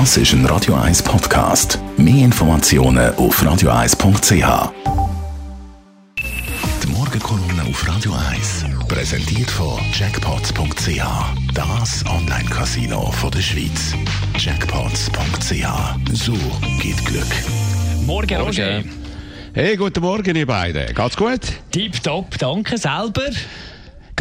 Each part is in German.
Das ist ein Radio 1 Podcast. Mehr Informationen auf radio1.ch. Die Morgenkolumne auf Radio 1 präsentiert von Jackpots.ch. Das Online-Casino der Schweiz. Jackpots.ch. So geht Glück. Morgen, Roger. Hey, guten Morgen, ihr beiden. Geht's gut? Tipptopp, danke selber.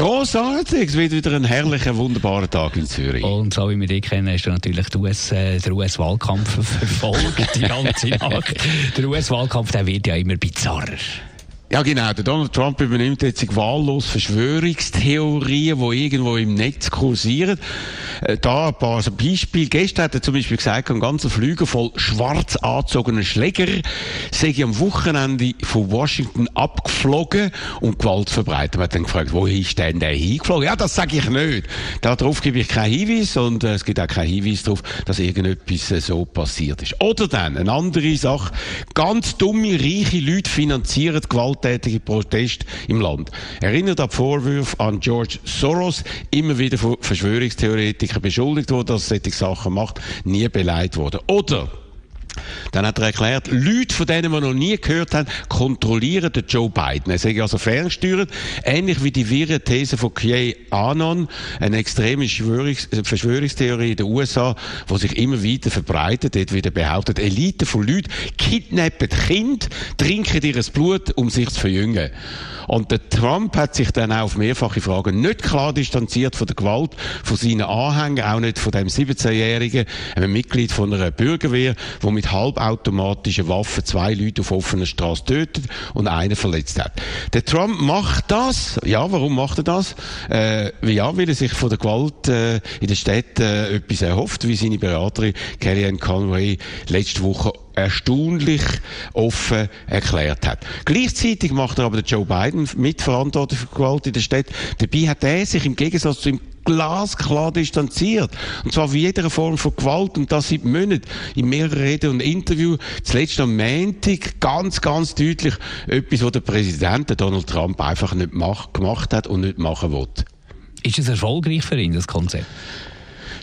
Grossartig, es wird wieder ein herrlicher, wunderbarer Tag in Zürich. Und so wie wir dich kennen, hast du natürlich US, äh, den US-Wahlkampf verfolgt, die ganze Nacht. Der US-Wahlkampf, der wird ja immer bizarrer. Ja, genau. Der Donald Trump übernimmt jetzt wahllos Verschwörungstheorien, die irgendwo im Netz kursieren. Äh, da ein paar Beispiele. Gestern hat er zum Beispiel gesagt, ein ganzer Flüger voll schwarz angezogenen Schläger sei am Wochenende von Washington abgeflogen und Gewalt verbreitet. Man hat dann gefragt, wo ist denn der hingeflogen? Ja, das sage ich nicht. Darauf gebe ich keinen Hinweis und äh, es gibt auch keinen Hinweis darauf, dass irgendetwas äh, so passiert ist. Oder dann, eine andere Sache. Ganz dumme, reiche Leute finanzieren Gewalt gewalttätige Proteste im Land. Erinnert an Vorwürfe an George Soros, immer wieder von Verschwörungstheoretikern beschuldigt wurde, dass er solche Sachen macht, nie beleidigt wurde. Oder dann hat er erklärt, Leute von denen, die noch nie gehört haben, kontrollieren den Joe Biden. Er sei also ferngesteuert, ähnlich wie die wirre These von QAnon, eine extreme Verschwörungstheorie in den USA, die sich immer weiter verbreitet, dort wieder behauptet, Elite von Leuten kidnappen Kind, trinken ihr Blut, um sich zu verjüngen. Und der Trump hat sich dann auch auf mehrfache Fragen nicht klar distanziert von der Gewalt von seinen Anhängern, auch nicht von dem 17-Jährigen, einem Mitglied von einer Bürgerwehr, wo mit halbautomatischen Waffen zwei Leute auf offener Straße tötet und einen verletzt hat. Der Trump macht das. Ja, warum macht er das? Äh, ja, weil er sich von der Gewalt äh, in der Stadt äh, etwas erhofft, wie seine Beraterin Kellyanne Conway letzte Woche erstaunlich offen erklärt hat. Gleichzeitig macht er aber Joe Biden mitverantwortlich für Gewalt in der Stadt. Dabei hat er sich im Gegensatz zu ihm glasklar distanziert. Und zwar wie jeder Form von Gewalt. Und das seit Monaten in mehreren Reden und Interviews. Zuletzt am Montag ganz, ganz deutlich etwas, was der Präsident, Donald Trump, einfach nicht gemacht hat und nicht machen will. Ist es erfolgreich für ihn, das Konzept?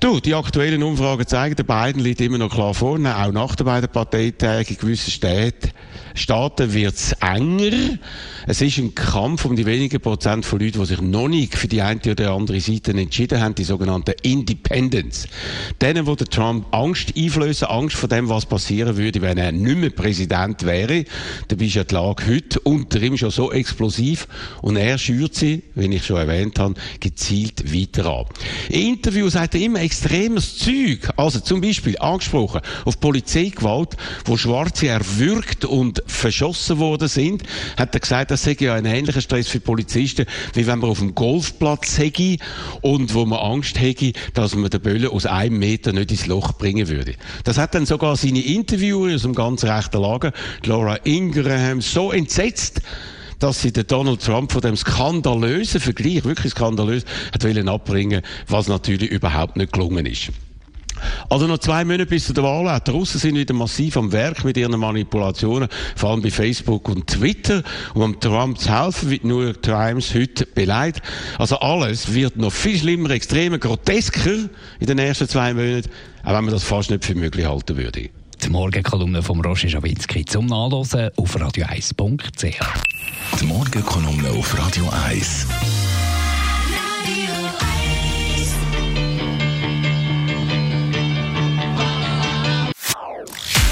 Du, die aktuellen Umfragen zeigen, der Biden liegt immer noch klar vorne, auch nach den beiden Parteitagen in gewissen Städten. Staaten wird es enger. Es ist ein Kampf um die wenigen Prozent von Leuten, die sich noch nicht für die eine oder andere Seite entschieden haben, die sogenannten Independents. Denen, wo der Trump Angst einflößen, Angst vor dem, was passieren würde, wenn er nicht mehr Präsident wäre. Dabei ist ja die Lage heute unter ihm schon so explosiv und er schürt sie, wie ich schon erwähnt habe, gezielt weiter an. In Interviews sagt er immer extremes Zeug. Also zum Beispiel angesprochen auf Polizeigewalt, wo Schwarze erwürgt und verschossen worden sind, hat er gesagt, das sei ja ein ähnlicher Stress für Polizisten, wie wenn man auf dem Golfplatz hätte und wo man Angst hätte, dass man den Böllen aus einem Meter nicht ins Loch bringen würde. Das hat dann sogar seine Interviewer aus dem ganz rechten Lager, Laura Ingraham, so entsetzt, dass sie den Donald Trump von dem skandalösen Vergleich, wirklich skandalös, hat wollen abbringen, was natürlich überhaupt nicht gelungen ist. Also noch zwei Monate bis zu der Wahl. Die Russen sind wieder massiv am Werk mit ihren Manipulationen, vor allem bei Facebook und Twitter. Um am Trump zu helfen, wird New York Times heute beleidigt. Also alles wird noch viel schlimmer, extremer, grotesker in den ersten zwei Monaten, auch wenn man das fast nicht für möglich halten würde. Die Morgenkolumne vom Roger Schawinski zum Nachlesen auf radio1.ch. Die Morgenkolumne auf Radio 1.